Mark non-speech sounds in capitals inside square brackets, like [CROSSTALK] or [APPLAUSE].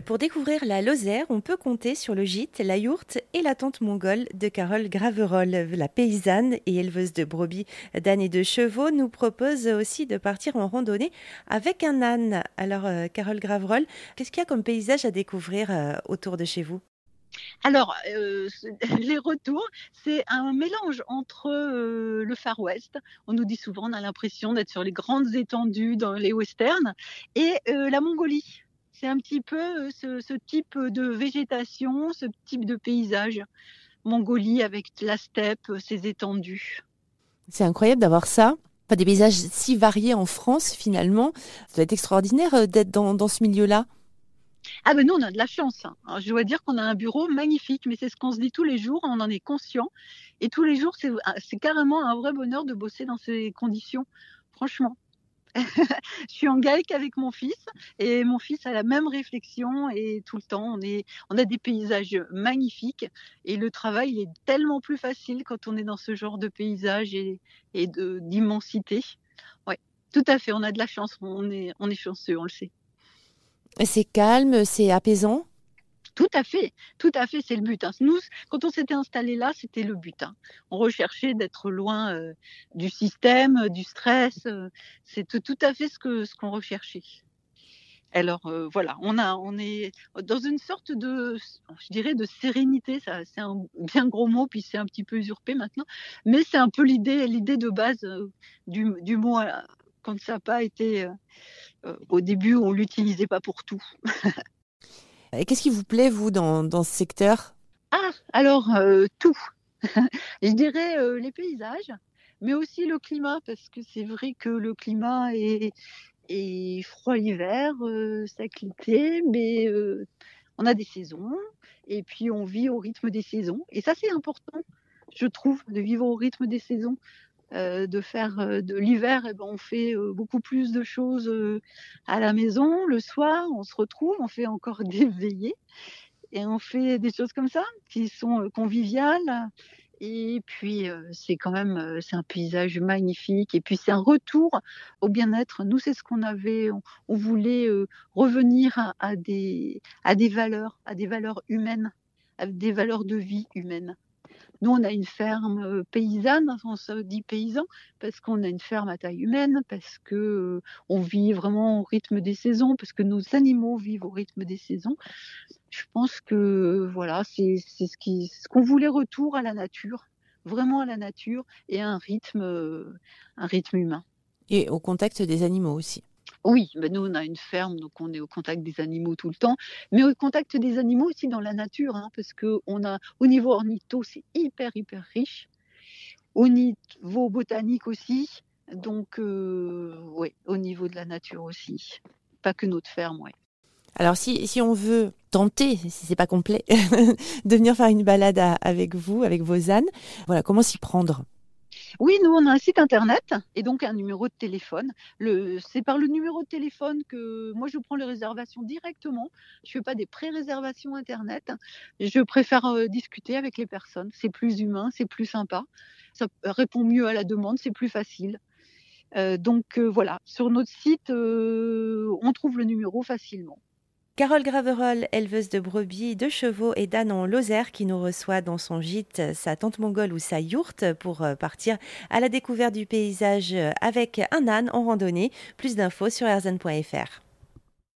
Pour découvrir la Lozère, on peut compter sur le gîte, la yourte et la tente mongole de Carole Graverol. La paysanne et éleveuse de brebis, d'ânes et de chevaux nous propose aussi de partir en randonnée avec un âne. Alors, euh, Carole Graverol, qu'est-ce qu'il y a comme paysage à découvrir euh, autour de chez vous? Alors, euh, [LAUGHS] les retours, c'est un mélange entre le Far West, on nous dit souvent, on a l'impression d'être sur les grandes étendues dans les westerns, et la Mongolie c'est un petit peu euh, ce, type de végétation, ce type de paysage. Mongolie avec la steppe, euh, ses étendues. C'est incroyable d'avoir ça. Pas des paysages si variés en France finalement. Ça doit être extraordinaire euh, d'être dans, ce milieu-là. Ah ben nous on a de la chance. Hein. je dois dire qu'on a un bureau magnifique, mais c'est ce qu'on se dit tous les jours, on en est conscient. Et tous les jours, c'est carrément un vrai bonheur de bosser dans ces conditions, franchement. [LAUGHS] je suis en GAEC avec mon fils et mon fils a la même réflexion et tout le temps on est on a des paysages magnifiques et le travail est tellement plus facile quand on est dans ce genre de paysage et, et d'immensité. Ouais, tout à fait, on a de la chance, on est on est chanceux, on le sait. C'est calme, c'est apaisant? Tout à fait, tout à fait, c'est le but. Hein. Nous, quand on s'était installé là, c'était le but. Hein. On recherchait d'être loin euh, du système, euh, du stress. Euh, c'est tout, à fait ce qu'on recherchait. Alors voilà, on est dans une sorte de, je dirais, de sérénité. C'est un bien gros mot, puis c'est un petit peu usurpé maintenant. Mais c'est un peu l'idée, l'idée de base du, du mot quand ça n'a pas été au début, on l'utilisait pas pour tout. [LAUGHS] Et qu'est-ce qui vous plaît, vous, dans, dans ce secteur? Ah, alors, euh, tout. [LAUGHS] Je dirais euh, les paysages, mais aussi le climat, parce que c'est vrai que le climat est, froid l'hiver, euh, sec l'été, mais on a des saisons, et puis on vit au rythme des saisons. Et ça, c'est important, je trouve, de vivre au rythme des saisons. Euh, de faire euh, de l'hiver, eh ben, on fait euh, beaucoup plus de choses à la maison. Le soir, on se retrouve, on fait encore [LAUGHS] des veillées et on fait des choses comme ça qui sont conviviales. Et puis c'est quand même c'est un paysage magnifique. Et puis c'est un retour au bien-être. Nous c'est ce qu'on avait. On, voulait revenir à, des à des valeurs, à des valeurs humaines, à des valeurs de vie humaine. Nous, on a une ferme euh, paysanne, on se dit paysan, parce qu'on a une ferme à taille humaine, parce que euh, on vit vraiment au rythme des saisons, parce que nos animaux vivent au rythme des saisons. Je pense que voilà, c'est ce qu'on voulait retour à la nature, vraiment à la nature et à un rythme, euh, un rythme humain. Et au contact des animaux aussi. Oui, ben nous on a une ferme, donc on est au contact des animaux tout le temps, mais au contact des animaux aussi dans la nature, hein, parce que on a au niveau ornitho c'est hyper hyper riche, au niveau botanique aussi, donc euh, oui, au niveau de la nature aussi, pas que notre ferme, ouais. Alors si, si on veut tenter, si c'est pas complet, [LAUGHS] de venir faire une balade avec vous, avec vos ânes, voilà, comment s'y prendre? Oui, nous, on a un site internet et donc un numéro de téléphone. c'est par le numéro de téléphone que moi, je prends les réservations directement. Je ne fais pas des pré-réservations internet. Je préfère euh, discuter avec les personnes. C'est plus humain, c'est plus sympa. Ça répond mieux à la demande, c'est plus facile. Euh, donc euh, voilà, sur notre site, on trouve le numéro facilement. Carole Graverol, éleveuse de brebis, de chevaux et d'ânes en Lozère, qui nous reçoit dans son gîte, sa tante mongole ou sa yourte pour euh, partir à la découverte du paysage avec un âne en randonnée. Plus d'infos sur erzen.fr.